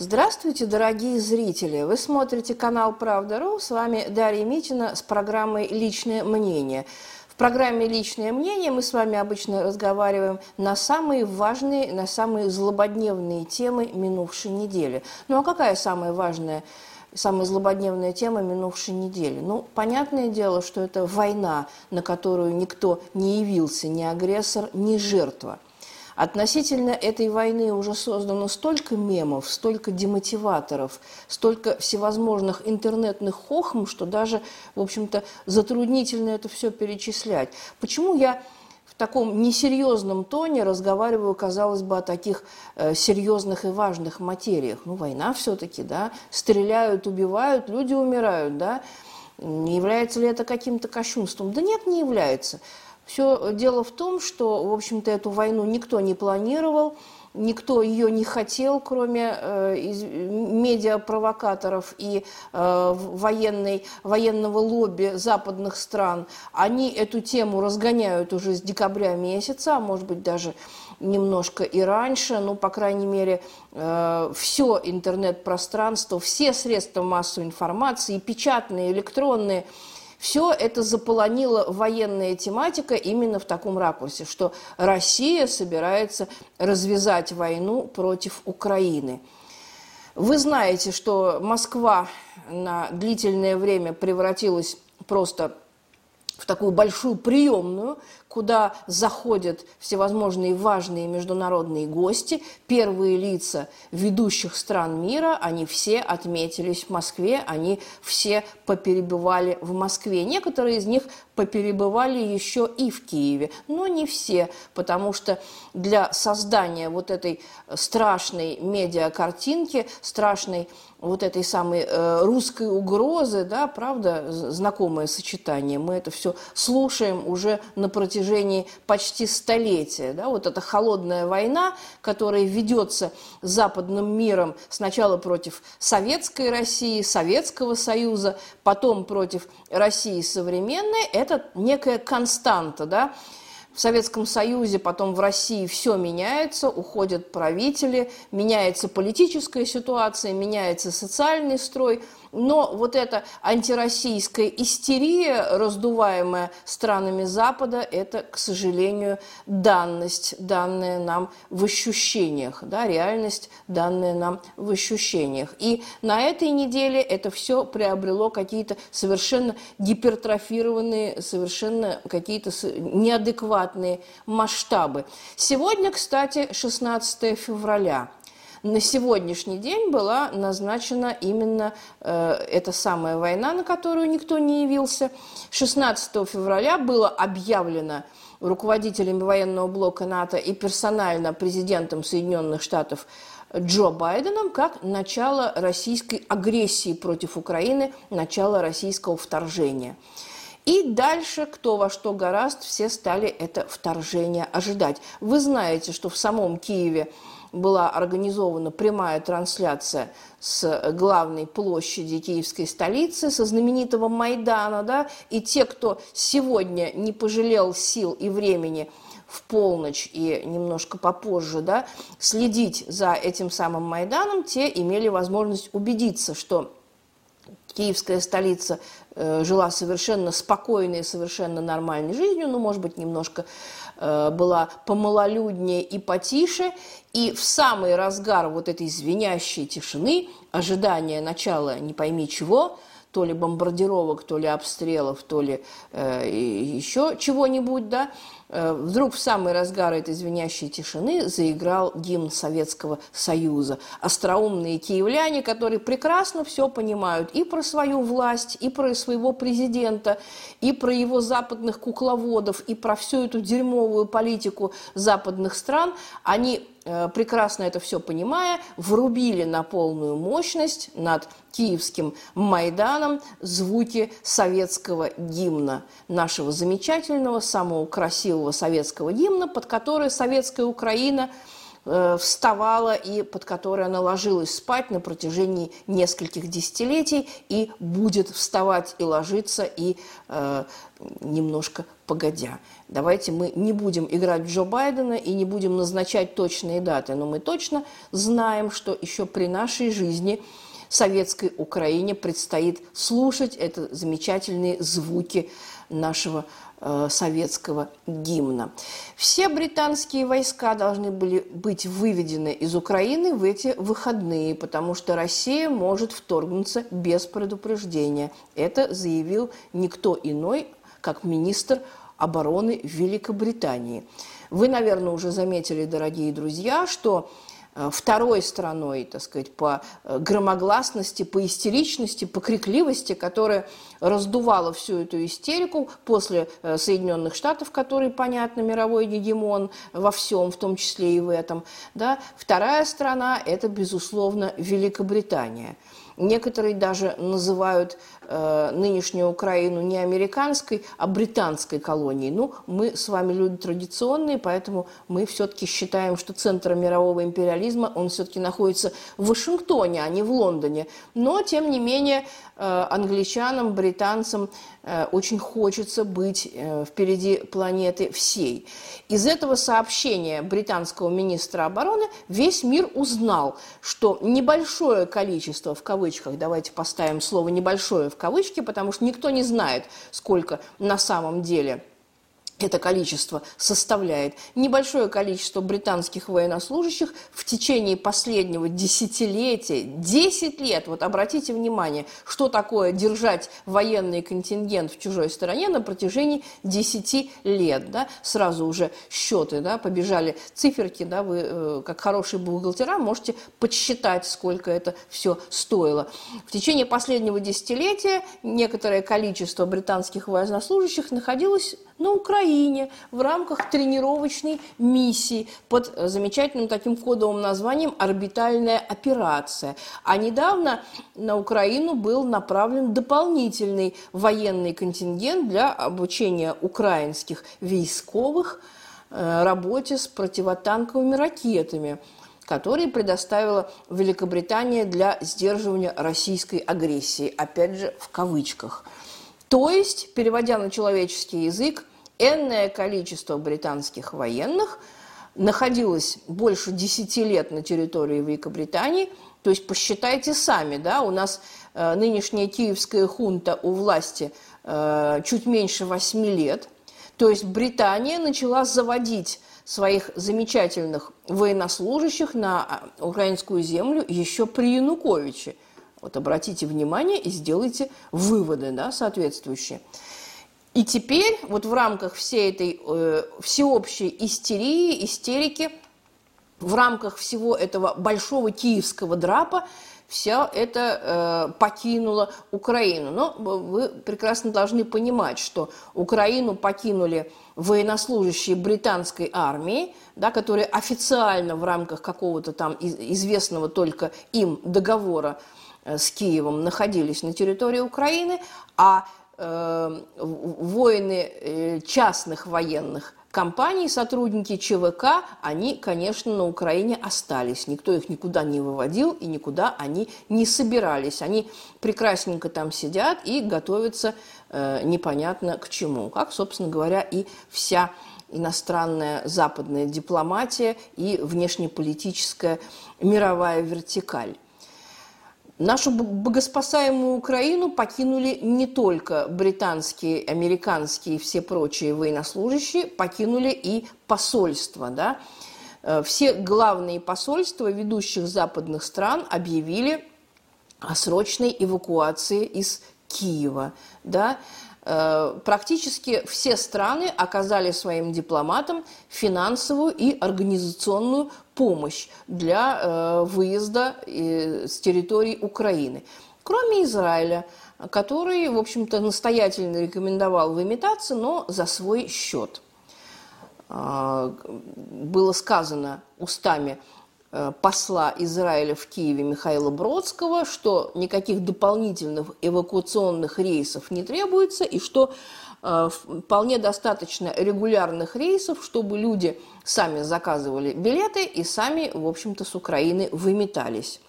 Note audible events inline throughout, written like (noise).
Здравствуйте, дорогие зрители! Вы смотрите канал «Правда.ру». С вами Дарья Митина с программой «Личное мнение». В программе «Личное мнение» мы с вами обычно разговариваем на самые важные, на самые злободневные темы минувшей недели. Ну а какая самая важная самая злободневная тема минувшей недели. Ну, понятное дело, что это война, на которую никто не явился, ни агрессор, ни жертва – Относительно этой войны уже создано столько мемов, столько демотиваторов, столько всевозможных интернетных хохм, что даже, в общем-то, затруднительно это все перечислять. Почему я в таком несерьезном тоне разговариваю, казалось бы, о таких э, серьезных и важных материях. Ну, война все-таки, да, стреляют, убивают, люди умирают, да. Не является ли это каким-то кощунством? Да нет, не является. Все дело в том, что, в общем-то, эту войну никто не планировал, никто ее не хотел, кроме э, из, медиапровокаторов и э, военной, военного лобби западных стран. Они эту тему разгоняют уже с декабря месяца, а может быть даже немножко и раньше, ну, по крайней мере, э, все интернет-пространство, все средства массовой информации, печатные, электронные – все это заполонила военная тематика именно в таком ракурсе, что Россия собирается развязать войну против Украины. Вы знаете, что Москва на длительное время превратилась просто в такую большую приемную, куда заходят всевозможные важные международные гости, первые лица ведущих стран мира, они все отметились в Москве, они все поперебывали в Москве. Некоторые из них поперебывали еще и в Киеве, но не все, потому что для создания вот этой страшной медиакартинки, страшной вот этой самой э, русской угрозы, да, правда, знакомое сочетание, мы это все слушаем уже на протяжении протяжении почти столетия. Да, вот эта холодная война, которая ведется западным миром сначала против советской России, Советского Союза, потом против России современной, это некая константа. Да? В Советском Союзе, потом в России все меняется, уходят правители, меняется политическая ситуация, меняется социальный строй – но вот эта антироссийская истерия, раздуваемая странами Запада, это, к сожалению, данность, данная нам в ощущениях, да, реальность, данная нам в ощущениях. И на этой неделе это все приобрело какие-то совершенно гипертрофированные, совершенно какие-то неадекватные масштабы. Сегодня, кстати, 16 февраля – на сегодняшний день была назначена именно э, эта самая война, на которую никто не явился. 16 февраля было объявлено руководителями военного блока НАТО и персонально президентом Соединенных Штатов Джо Байденом как начало российской агрессии против Украины, начало российского вторжения. И дальше, кто во что гораст, все стали это вторжение ожидать. Вы знаете, что в самом Киеве была организована прямая трансляция с главной площади киевской столицы, со знаменитого Майдана, да, и те, кто сегодня не пожалел сил и времени в полночь и немножко попозже, да, следить за этим самым Майданом, те имели возможность убедиться, что киевская столица э, жила совершенно спокойной, совершенно нормальной жизнью, ну, может быть, немножко Э, была помалолюднее и потише, и в самый разгар вот этой звенящей тишины, ожидания начала не пойми чего, то ли бомбардировок, то ли обстрелов, то ли э, еще чего-нибудь, да, вдруг в самый разгар этой звенящей тишины заиграл гимн Советского Союза. Остроумные киевляне, которые прекрасно все понимают и про свою власть, и про своего президента, и про его западных кукловодов, и про всю эту дерьмовую политику западных стран, они Э, прекрасно это все понимая, врубили на полную мощность над киевским Майданом звуки советского гимна, нашего замечательного, самого красивого советского гимна, под который советская Украина э, вставала и под которой она ложилась спать на протяжении нескольких десятилетий и будет вставать и ложиться и э, немножко погодя. Давайте мы не будем играть Джо Байдена и не будем назначать точные даты, но мы точно знаем, что еще при нашей жизни советской Украине предстоит слушать это замечательные звуки нашего советского гимна. Все британские войска должны были быть выведены из Украины в эти выходные, потому что Россия может вторгнуться без предупреждения. Это заявил никто иной, как министр обороны Великобритании. Вы, наверное, уже заметили, дорогие друзья, что э, второй страной, так сказать, по э, громогласности, по истеричности, по крикливости, которая раздувала всю эту истерику после э, Соединенных Штатов, которые, понятно, мировой гегемон во всем, в том числе и в этом. Да? Вторая страна – это, безусловно, Великобритания – Некоторые даже называют э, нынешнюю Украину не американской, а британской колонией. Ну, мы с вами люди традиционные, поэтому мы все-таки считаем, что центр мирового империализма, он все-таки находится в Вашингтоне, а не в Лондоне. Но, тем не менее, э, англичанам, британцам э, очень хочется быть э, впереди планеты всей. Из этого сообщения британского министра обороны весь мир узнал, что небольшое количество, в кавычках, давайте поставим слово «небольшое» в кавычки, потому что никто не знает, сколько на самом деле – это количество составляет небольшое количество британских военнослужащих в течение последнего десятилетия, 10 лет. Вот обратите внимание, что такое держать военный контингент в чужой стране на протяжении 10 лет. Да? Сразу уже счеты да, побежали, циферки, да, вы э, как хорошие бухгалтера можете подсчитать, сколько это все стоило. В течение последнего десятилетия некоторое количество британских военнослужащих находилось на Украине в рамках тренировочной миссии под замечательным таким кодовым названием «Орбитальная операция». А недавно на Украину был направлен дополнительный военный контингент для обучения украинских войсковых э, работе с противотанковыми ракетами которые предоставила Великобритания для сдерживания российской агрессии, опять же в кавычках. То есть, переводя на человеческий язык, энное количество британских военных находилось больше 10 лет на территории Великобритании. То есть посчитайте сами, да, у нас э, нынешняя киевская хунта у власти э, чуть меньше 8 лет. То есть Британия начала заводить своих замечательных военнослужащих на а, украинскую землю еще при Януковиче. Вот обратите внимание и сделайте выводы да, соответствующие. И теперь вот в рамках всей этой э, всеобщей истерии, истерики, в рамках всего этого большого киевского драпа все это э, покинуло Украину. Но вы прекрасно должны понимать, что Украину покинули военнослужащие британской армии, да, которые официально в рамках какого-то там известного только им договора с Киевом находились на территории Украины, а э, воины э, частных военных компаний, сотрудники ЧВК, они, конечно, на Украине остались. Никто их никуда не выводил и никуда они не собирались. Они прекрасненько там сидят и готовятся э, непонятно к чему. Как, собственно говоря, и вся иностранная западная дипломатия и внешнеполитическая мировая вертикаль. Нашу богоспасаемую Украину покинули не только британские, американские и все прочие военнослужащие, покинули и посольства. Да? Э, все главные посольства ведущих западных стран объявили о срочной эвакуации из Киева. Да? Э, практически все страны оказали своим дипломатам финансовую и организационную помощь для э, выезда с территории Украины. Кроме Израиля, который, в общем-то, настоятельно рекомендовал выметаться, но за свой счет. Э, было сказано устами Э, посла Израиля в Киеве Михаила Бродского, что никаких дополнительных эвакуационных рейсов не требуется и что э, вполне достаточно регулярных рейсов, чтобы люди сами заказывали билеты и сами, в общем-то, с Украины выметались.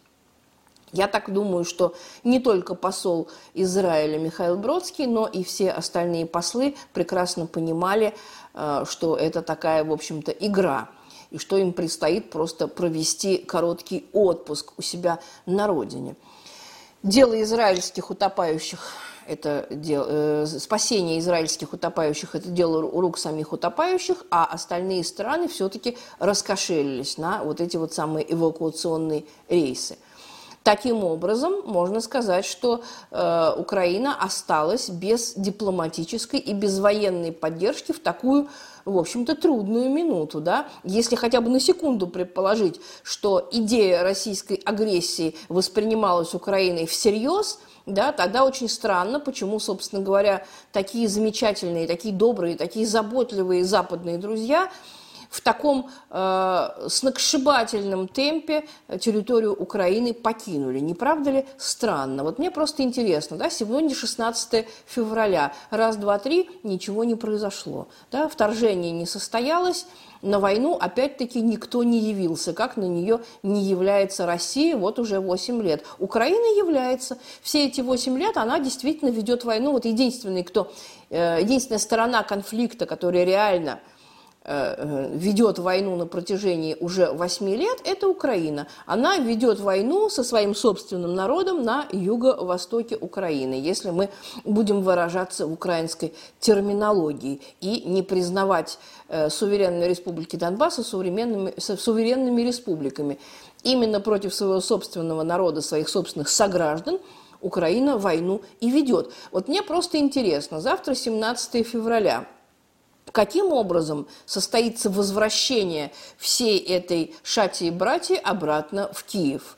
Я так думаю, что не только посол Израиля Михаил Бродский, но и все остальные послы прекрасно понимали, э, что это такая, в общем-то, игра, и что им предстоит просто провести короткий отпуск у себя на родине. Дело израильских утопающих это дело, э, спасение израильских утопающих – это дело рук самих утопающих, а остальные страны все-таки раскошелились на вот эти вот самые эвакуационные рейсы – Таким образом, можно сказать, что э, Украина осталась без дипломатической и без военной поддержки в такую, в общем-то, трудную минуту. Да? Если хотя бы на секунду предположить, что идея российской агрессии воспринималась Украиной всерьез, да, тогда очень странно, почему, собственно говоря, такие замечательные, такие добрые, такие заботливые западные друзья – в таком э, сногсшибательном темпе территорию Украины покинули. Не правда ли странно? Вот мне просто интересно, да, сегодня 16 февраля, раз, два, три, ничего не произошло, да, вторжение не состоялось, на войну опять-таки никто не явился, как на нее не является Россия вот уже 8 лет. Украина является. Все эти 8 лет она действительно ведет войну. Вот единственный, кто, э, единственная сторона конфликта, которая реально ведет войну на протяжении уже восьми лет, это Украина. Она ведет войну со своим собственным народом на юго-востоке Украины, если мы будем выражаться в украинской терминологии и не признавать э, суверенные республики Донбасса суверенными, суверенными республиками. Именно против своего собственного народа, своих собственных сограждан Украина войну и ведет. Вот мне просто интересно, завтра 17 февраля – Каким образом состоится возвращение всей этой шати и братьи обратно в Киев?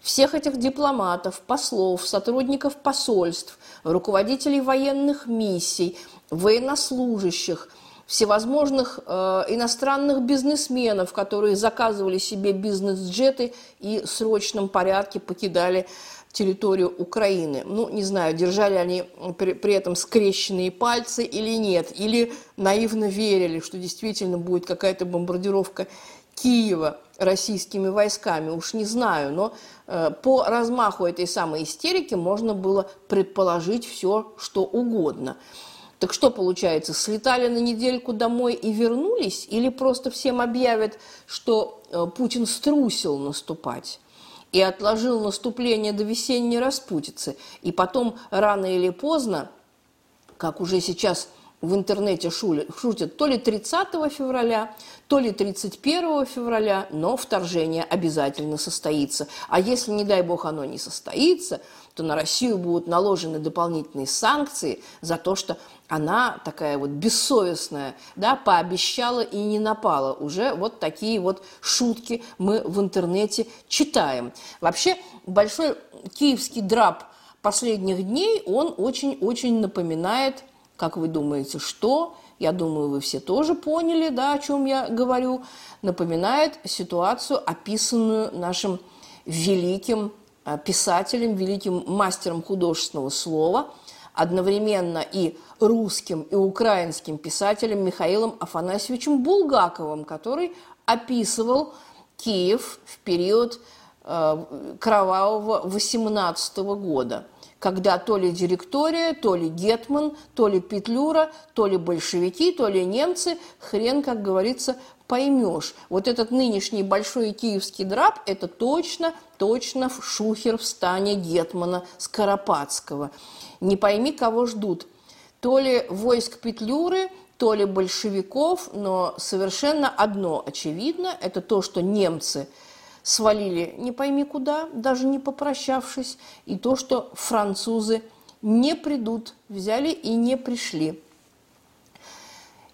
Всех этих дипломатов, послов, сотрудников посольств, руководителей военных миссий, военнослужащих, всевозможных э, иностранных бизнесменов, которые заказывали себе бизнес-джеты и в срочном порядке покидали территорию Украины. Ну, не знаю, держали они при, при этом скрещенные пальцы или нет, или наивно верили, что действительно будет какая-то бомбардировка Киева российскими войсками, уж не знаю, но э, по размаху этой самой истерики можно было предположить все, что угодно. Так что получается, слетали на недельку домой и вернулись, или просто всем объявят, что э, Путин струсил наступать? И отложил наступление до весенней распутицы. И потом, рано или поздно, как уже сейчас в интернете шутят, то ли 30 февраля, то ли 31 февраля, но вторжение обязательно состоится. А если, не дай бог, оно не состоится, то на Россию будут наложены дополнительные санкции за то, что она такая вот бессовестная, да, пообещала и не напала. Уже вот такие вот шутки мы в интернете читаем. Вообще большой киевский драп последних дней, он очень-очень напоминает, как вы думаете, что? Я думаю, вы все тоже поняли, да, о чем я говорю. Напоминает ситуацию, описанную нашим великим э, писателем, великим мастером художественного слова – одновременно и русским, и украинским писателем Михаилом Афанасьевичем Булгаковым, который описывал Киев в период э, кровавого 18 года, когда то ли директория, то ли Гетман, то ли Петлюра, то ли большевики, то ли немцы, хрен, как говорится, поймешь. Вот этот нынешний большой киевский драп – это точно, точно в шухер в стане Гетмана Скоропадского – не пойми, кого ждут. То ли войск Петлюры, то ли большевиков, но совершенно одно очевидно, это то, что немцы свалили не пойми куда, даже не попрощавшись, и то, что французы не придут, взяли и не пришли.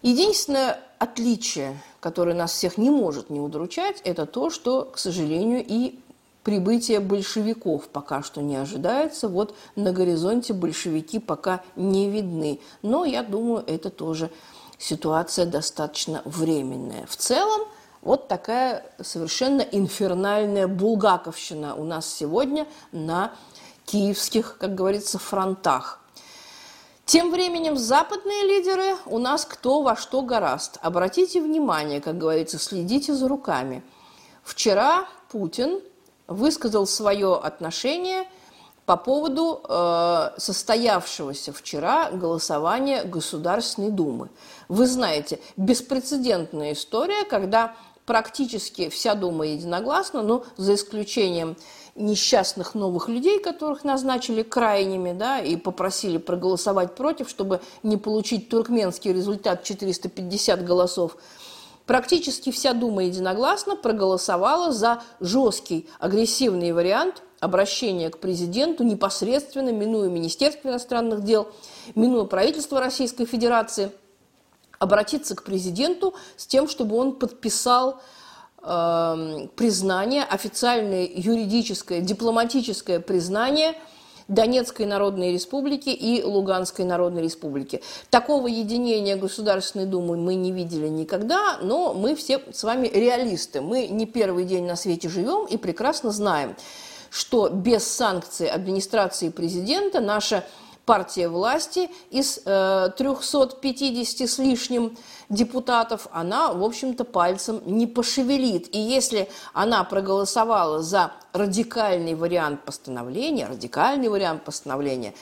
Единственное отличие, которое нас всех не может не удручать, это то, что, к сожалению, и прибытие большевиков пока что не ожидается. Вот на горизонте большевики пока не видны. Но я думаю, это тоже ситуация достаточно временная. В целом, вот такая совершенно инфернальная булгаковщина у нас сегодня на киевских, как говорится, фронтах. Тем временем западные лидеры у нас кто во что гораст. Обратите внимание, как говорится, следите за руками. Вчера Путин высказал свое отношение по поводу э, состоявшегося вчера голосования Государственной Думы. Вы знаете, беспрецедентная история, когда практически вся Дума единогласна, но за исключением несчастных новых людей, которых назначили крайними, да, и попросили проголосовать против, чтобы не получить туркменский результат 450 голосов, практически вся Дума единогласно проголосовала за жесткий, агрессивный вариант обращения к президенту непосредственно, минуя Министерство иностранных дел, минуя правительство Российской Федерации, обратиться к президенту с тем, чтобы он подписал э, признание, официальное юридическое, дипломатическое признание Донецкой Народной Республики и Луганской Народной Республики. Такого единения Государственной Думы мы не видели никогда, но мы все с вами реалисты. Мы не первый день на свете живем и прекрасно знаем, что без санкций администрации президента наша партия власти из э, 350 с лишним депутатов, она, в общем-то, пальцем не пошевелит. И если она проголосовала за радикальный вариант постановления, радикальный вариант постановления,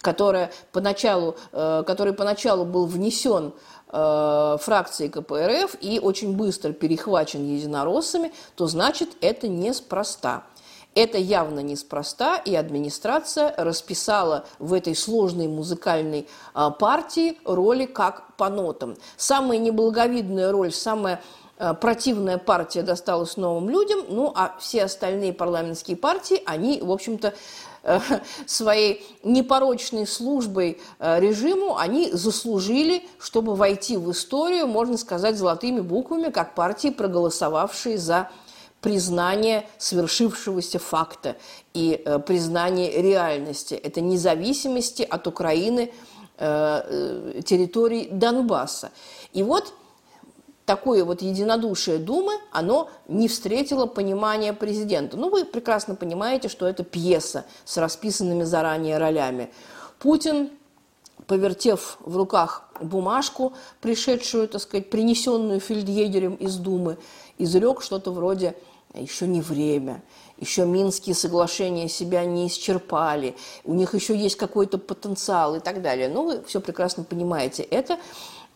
который поначалу, э, который поначалу был внесен э, фракции КПРФ и очень быстро перехвачен единороссами, то значит это неспроста. Это явно неспроста, и администрация расписала в этой сложной музыкальной а, партии роли как по нотам. Самая неблаговидная роль, самая а, противная партия досталась новым людям, ну а все остальные парламентские партии, они, в общем-то, э, (laughs) своей непорочной службой э, режиму, они заслужили, чтобы войти в историю, можно сказать, золотыми буквами, как партии, проголосовавшие за признание свершившегося факта и э, признание реальности. Это независимости от Украины э, э, территорий Донбасса. И вот такое вот единодушие Думы, оно не встретило понимания президента. Ну, вы прекрасно понимаете, что это пьеса с расписанными заранее ролями. Путин, повертев в руках бумажку, пришедшую, так сказать, принесенную фельдъегерем из Думы, изрек что-то вроде еще не время, еще Минские соглашения себя не исчерпали, у них еще есть какой-то потенциал и так далее. Ну, вы все прекрасно понимаете, это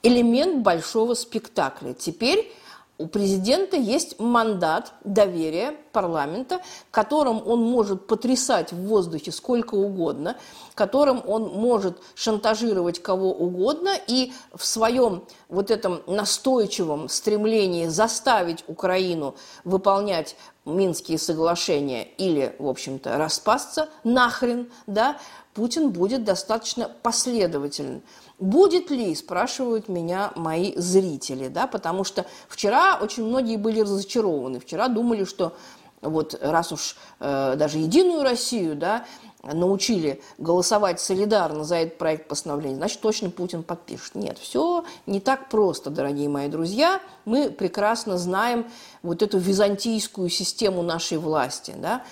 элемент большого спектакля. Теперь у президента есть мандат доверия парламента, которым он может потрясать в воздухе сколько угодно, которым он может шантажировать кого угодно и в своем вот этом настойчивом стремлении заставить Украину выполнять Минские соглашения или, в общем-то, распасться нахрен, да, Путин будет достаточно последователен. Будет ли, спрашивают меня мои зрители, да, потому что вчера очень многие были разочарованы. Вчера думали, что вот раз уж э, даже Единую Россию, да, научили голосовать солидарно за этот проект постановления, значит, точно Путин подпишет. Нет, все не так просто, дорогие мои друзья. Мы прекрасно знаем вот эту византийскую систему нашей власти, да,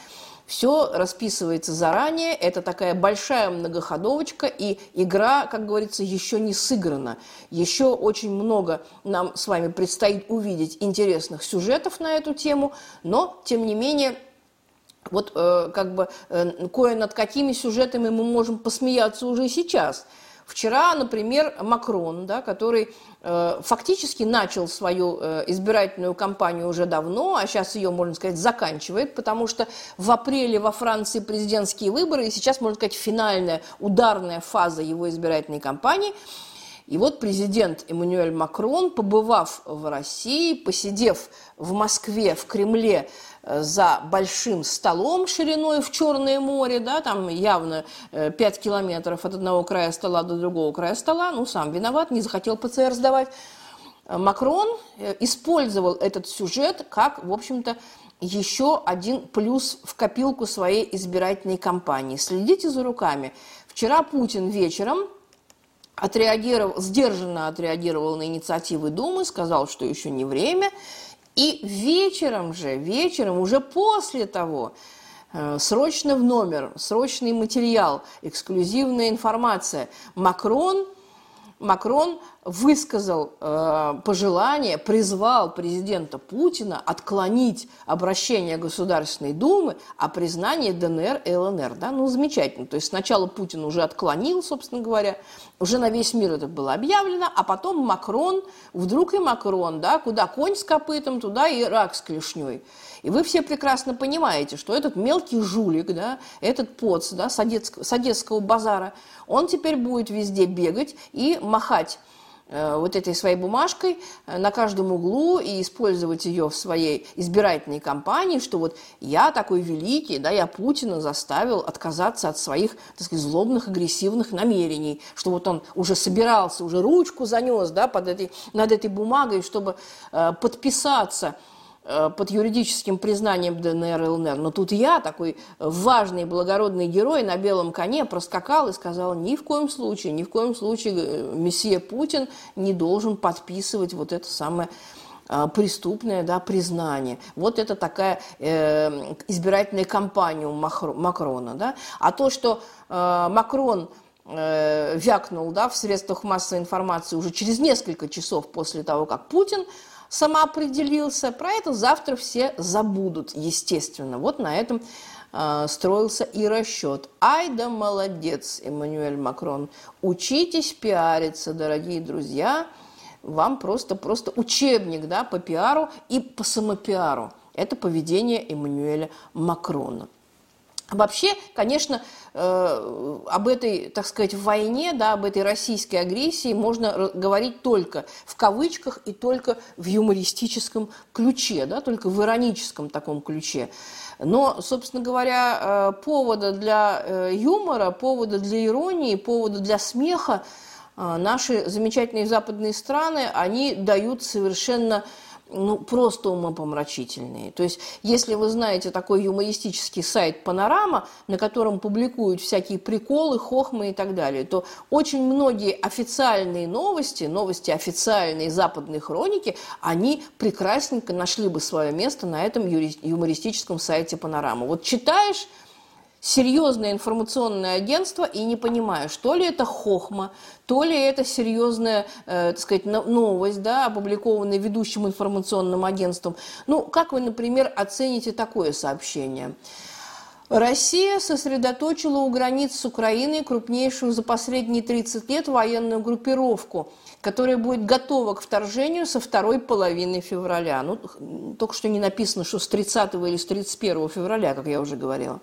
все расписывается заранее, это такая большая многоходовочка, и игра, как говорится, еще не сыграна. Еще очень много нам с вами предстоит увидеть интересных сюжетов на эту тему, но, тем не менее, вот э, как бы э, кое над какими сюжетами мы можем посмеяться уже сейчас – Вчера, например, Макрон, да, который э, фактически начал свою э, избирательную кампанию уже давно, а сейчас ее, можно сказать, заканчивает, потому что в апреле во Франции президентские выборы, и сейчас, можно сказать, финальная ударная фаза его избирательной кампании. И вот президент Эммануэль Макрон, побывав в России, посидев в Москве, в Кремле, за большим столом шириной в Черное море, да, там явно 5 э, километров от одного края стола до другого края стола, ну, сам виноват, не захотел ПЦР сдавать. Макрон э, использовал этот сюжет как, в общем-то, еще один плюс в копилку своей избирательной кампании. Следите за руками. Вчера Путин вечером отреагировал, сдержанно отреагировал на инициативы Думы, сказал, что еще не время – и вечером же, вечером, уже после того, Э, срочно в номер, срочный материал, эксклюзивная информация. Макрон, Макрон высказал э, пожелание, призвал президента Путина отклонить обращение Государственной Думы о признании ДНР и ЛНР. Да? Ну, замечательно. То есть сначала Путин уже отклонил, собственно говоря, уже на весь мир это было объявлено, а потом Макрон, вдруг и Макрон, да, куда конь с копытом, туда и рак с клешней. И вы все прекрасно понимаете, что этот мелкий жулик, да, этот поц да, с, одесского, с одесского базара, он теперь будет везде бегать и махать вот этой своей бумажкой э, на каждом углу и использовать ее в своей избирательной кампании, что вот я такой великий, да, я Путина заставил отказаться от своих, так сказать, злобных, агрессивных намерений, что вот он уже собирался, уже ручку занес, да, под этой, над этой бумагой, чтобы э, подписаться Э, под юридическим признанием ДНР и ЛНР. Но тут я, такой важный благородный герой, на белом коне проскакал и сказал, ни в коем случае, ни в коем случае э, месье Путин не должен подписывать вот это самое э, преступное да, признание. Вот это такая э, избирательная кампания у Макрона. Да? А то, что э, Макрон э, вякнул да, в средствах массовой информации уже через несколько часов после того, как Путин самоопределился, про это завтра все забудут, естественно. Вот на этом э, строился и расчет. Ай да молодец, Эммануэль Макрон. Учитесь пиариться, дорогие друзья. Вам просто, просто учебник да, по пиару и по самопиару. Это поведение Эммануэля Макрона. Вообще, конечно, э, об этой, так сказать, войне, да, об этой российской агрессии можно говорить только в кавычках и только в юмористическом ключе, да, только в ироническом таком ключе. Но, собственно говоря, э, повода для э, юмора, повода для иронии, повода для смеха наши замечательные западные страны, они дают совершенно ну, просто умопомрачительные. То есть, если вы знаете такой юмористический сайт «Панорама», на котором публикуют всякие приколы, хохмы и так далее, то очень многие официальные новости, новости официальные западной хроники, они прекрасненько нашли бы свое место на этом юмористическом сайте «Панорама». Вот читаешь серьезное информационное агентство и не понимаю, что ли это хохма, то ли это серьезная, э, так сказать, новость, да, опубликованная ведущим информационным агентством. Ну, как вы, например, оцените такое сообщение? Россия сосредоточила у границ с Украиной крупнейшую за последние 30 лет военную группировку, которая будет готова к вторжению со второй половины февраля. Ну, только что не написано, что с 30 или с 31 февраля, как я уже говорила.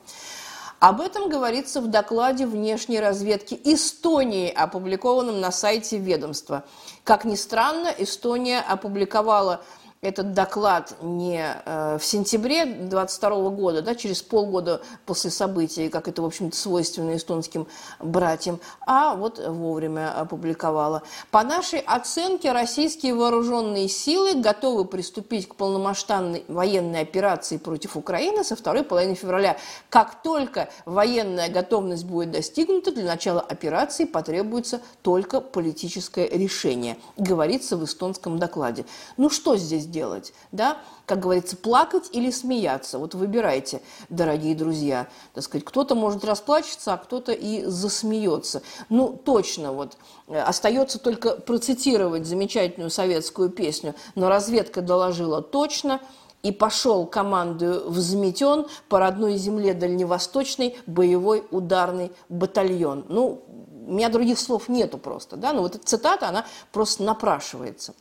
Об этом говорится в докладе внешней разведки Эстонии, опубликованном на сайте ведомства. Как ни странно, Эстония опубликовала этот доклад не э, в сентябре 22 года, да, через полгода после событий, как это, в общем-то, свойственно эстонским братьям, а вот вовремя опубликовала. По нашей оценке, российские вооруженные силы готовы приступить к полномасштабной военной операции против Украины со второй половины февраля. Как только военная готовность будет достигнута, для начала операции потребуется только политическое решение, говорится в эстонском докладе. Ну что здесь делать, да, как говорится, плакать или смеяться. Вот выбирайте, дорогие друзья. Так сказать, кто-то может расплачется, а кто-то и засмеется. Ну, точно вот. Э, остается только процитировать замечательную советскую песню. Но разведка доложила точно, и пошел командую взметен по родной земле дальневосточный боевой ударный батальон. Ну, у меня других слов нету просто, да, но вот эта цитата, она просто напрашивается.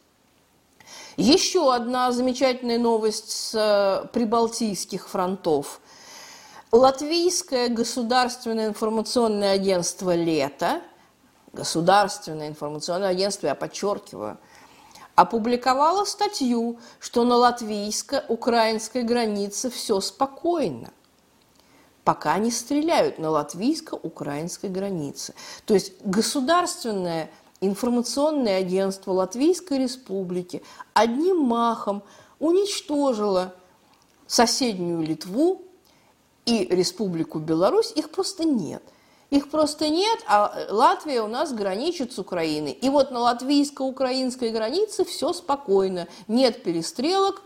Еще одна замечательная новость с э, прибалтийских фронтов. Латвийское государственное информационное агентство «Лето», государственное информационное агентство, я подчеркиваю, опубликовало статью, что на латвийско-украинской границе все спокойно пока не стреляют на латвийско-украинской границе. То есть государственное информационное агентство Латвийской Республики одним махом уничтожило соседнюю Литву и Республику Беларусь, их просто нет. Их просто нет, а Латвия у нас граничит с Украиной. И вот на латвийско-украинской границе все спокойно. Нет перестрелок,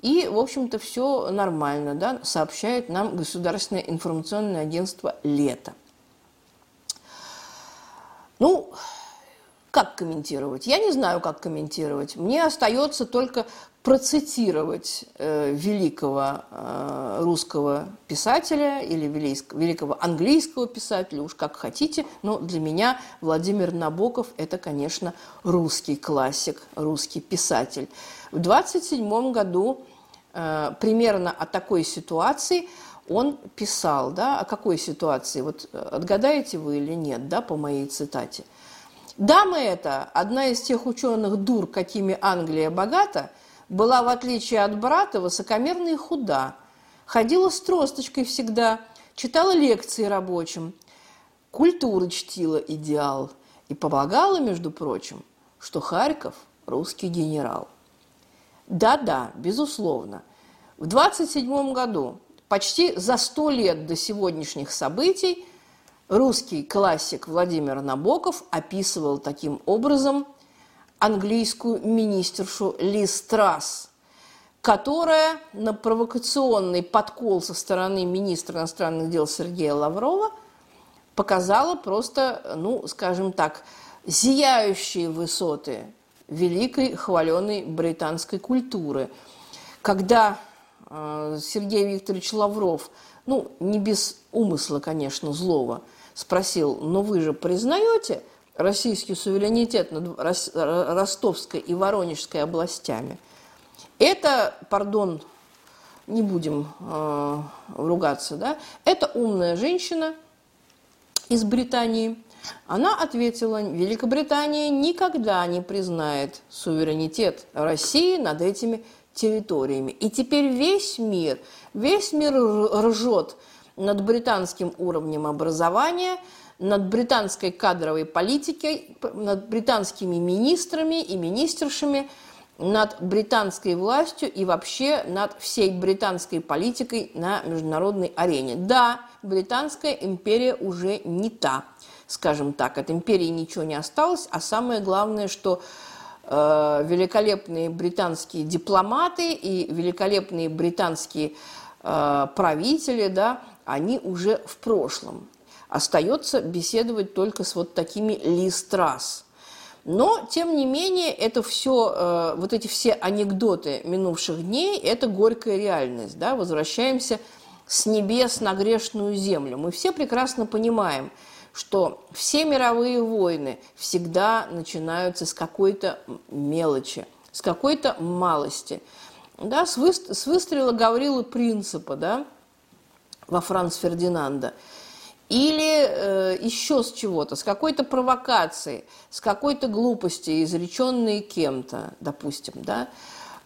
И, в общем-то, все нормально, да, сообщает нам Государственное информационное агентство «Лето». Ну, как комментировать? Я не знаю, как комментировать. Мне остается только процитировать э, великого э, русского писателя или великого английского писателя, уж как хотите, но для меня Владимир Набоков – это, конечно, русский классик, русский писатель. В 27 году э, примерно о такой ситуации он писал, да, о какой ситуации, вот э, отгадаете вы или нет, да, по моей цитате. Дама эта, одна из тех ученых дур, какими Англия богата – была, в отличие от брата, высокомерна и худа, ходила с тросточкой всегда, читала лекции рабочим, культуры чтила идеал и помогала, между прочим, что Харьков – русский генерал. Да-да, безусловно. В 27 году, почти за сто лет до сегодняшних событий, русский классик Владимир Набоков описывал таким образом – английскую министершу Лиз Трасс, которая на провокационный подкол со стороны министра иностранных дел Сергея Лаврова показала просто, ну, скажем так, зияющие высоты великой хваленой британской культуры. Когда э, Сергей Викторович Лавров, ну, не без умысла, конечно, злого, спросил, но вы же признаете, российский суверенитет над Ростовской и Воронежской областями. Это, пардон, не будем э, ругаться, да, это умная женщина из Британии. Она ответила, Великобритания никогда не признает суверенитет России над этими территориями. И теперь весь мир, весь мир ржет над британским уровнем образования – над британской кадровой политикой, над британскими министрами и министершами, над британской властью и вообще над всей британской политикой на международной арене. Да, британская империя уже не та, скажем так. От империи ничего не осталось, а самое главное, что э, великолепные британские дипломаты и великолепные британские э, правители, да, они уже в прошлом. Остается беседовать только с вот такими листрас. Но, тем не менее, это все, э, вот эти все анекдоты минувших дней, это горькая реальность. Да? Возвращаемся с небес на грешную землю. Мы все прекрасно понимаем, что все мировые войны всегда начинаются с какой-то мелочи, с какой-то малости. Да, с, выстрела Гаврила Принципа да, во Франц Фердинанда – или э, еще с чего-то, с какой-то провокацией, с какой-то глупости, изреченной кем-то, допустим, да,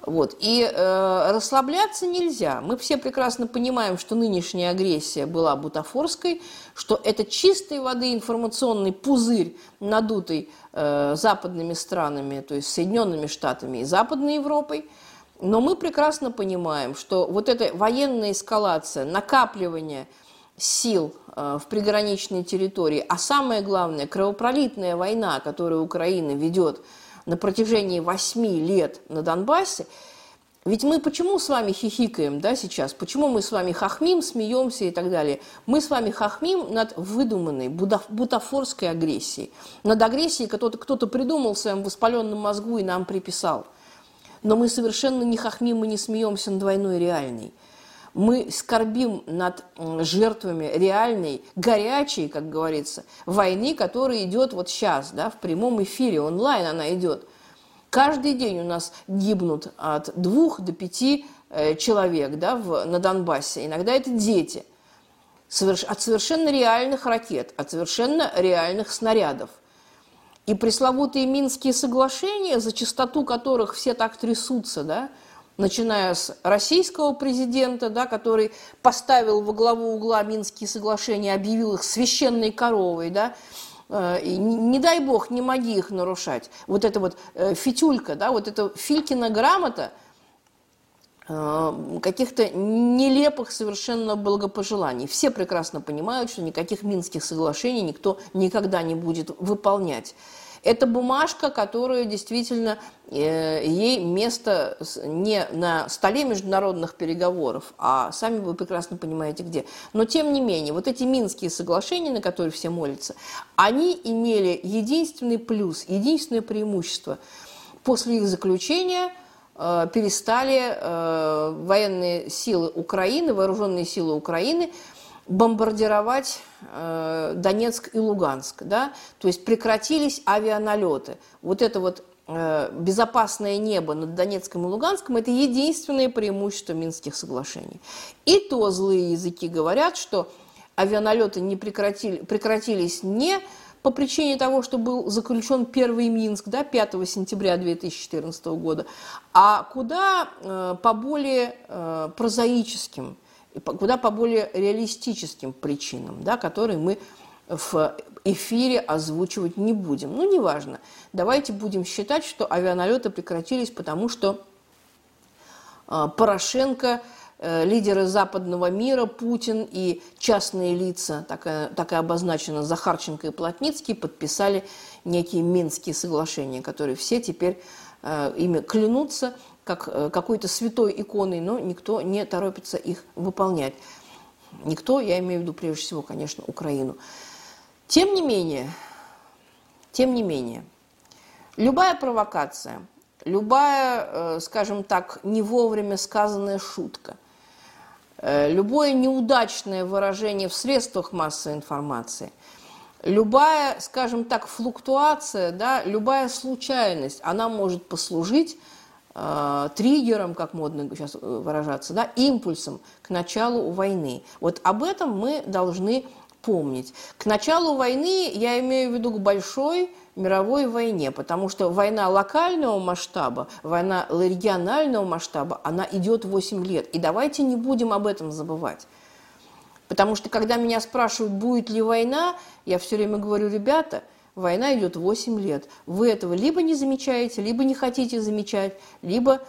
вот. И э, расслабляться нельзя. Мы все прекрасно понимаем, что нынешняя агрессия была бутафорской, что это чистой воды информационный пузырь, надутый э, западными странами, то есть Соединенными Штатами и Западной Европой. Но мы прекрасно понимаем, что вот эта военная эскалация, накапливание – сил э, в приграничной территории, а самое главное, кровопролитная война, которую Украина ведет на протяжении восьми лет на Донбассе, ведь мы почему с вами хихикаем да, сейчас? Почему мы с вами хохмим, смеемся и так далее? Мы с вами хохмим над выдуманной бутафорской агрессией. Над агрессией, которую кто-то придумал в своем воспаленном мозгу и нам приписал. Но мы совершенно не хохмим и не смеемся над войной реальной мы скорбим над жертвами реальной, горячей, как говорится, войны, которая идет вот сейчас, да, в прямом эфире, онлайн она идет. Каждый день у нас гибнут от двух до пяти э, человек да, в, на Донбассе. Иногда это дети. От совершенно реальных ракет, от совершенно реальных снарядов. И пресловутые Минские соглашения, за чистоту которых все так трясутся, да, начиная с российского президента, да, который поставил во главу угла Минские соглашения, объявил их священной коровой, да, э, и не, не дай бог, не моги их нарушать. Вот эта вот э, фитюлька, да, вот эта Филькина грамота каких-то нелепых совершенно благопожеланий. Все прекрасно понимают, что никаких Минских соглашений никто никогда не будет выполнять. Это бумажка, которая действительно э, ей место не на столе международных переговоров, а сами вы прекрасно понимаете где. Но тем не менее, вот эти Минские соглашения, на которые все молятся, они имели единственный плюс, единственное преимущество. После их заключения э, перестали э, военные силы Украины, вооруженные силы Украины бомбардировать э, Донецк и Луганск, да, то есть прекратились авианалеты. Вот это вот э, безопасное небо над Донецком и Луганском – это единственное преимущество Минских соглашений. И то злые языки говорят, что авианалеты не прекратили, прекратились не по причине того, что был заключен первый Минск да, 5 сентября 2014 года, а куда э, по более э, прозаическим куда по более реалистическим причинам, да, которые мы в эфире озвучивать не будем. Ну, неважно. Давайте будем считать, что авианалеты прекратились, потому что а, Порошенко, э, лидеры западного мира, Путин и частные лица, такая так и обозначено Захарченко и Плотницкий, подписали некие Минские соглашения, которые все теперь э, ими клянутся – как э, какой-то святой иконой, но никто не торопится их выполнять. Никто, я имею в виду прежде всего, конечно, Украину. Тем не менее, тем не менее, любая провокация, любая, э, скажем так, не вовремя сказанная шутка, э, любое неудачное выражение в средствах массовой информации, любая, скажем так, флуктуация, да, любая случайность, она может послужить э, триггером, как модно сейчас выражаться, да, импульсом к началу войны. Вот об этом мы должны помнить. К началу войны я имею в виду к большой мировой войне, потому что война локального масштаба, война регионального масштаба, она идет 8 лет. И давайте не будем об этом забывать. Потому что когда меня спрашивают, будет ли война, я все время говорю, ребята – Война идет 8 лет. Вы этого либо не замечаете, либо не хотите замечать, либо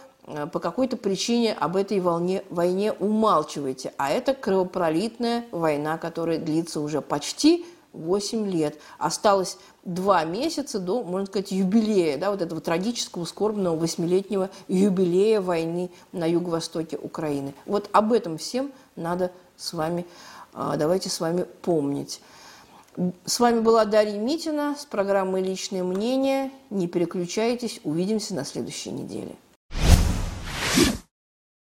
по какой-то причине об этой волне, войне умалчиваете. А это кровопролитная война, которая длится уже почти 8 лет. Осталось два месяца до, можно сказать, юбилея, да, вот этого трагического, скорбного восьмилетнего юбилея войны на юго-востоке Украины. Вот об этом всем надо с вами, а, давайте с вами помнить. С вами была Дарья Митина с программой «Личное мнение». Не переключайтесь, увидимся на следующей неделе.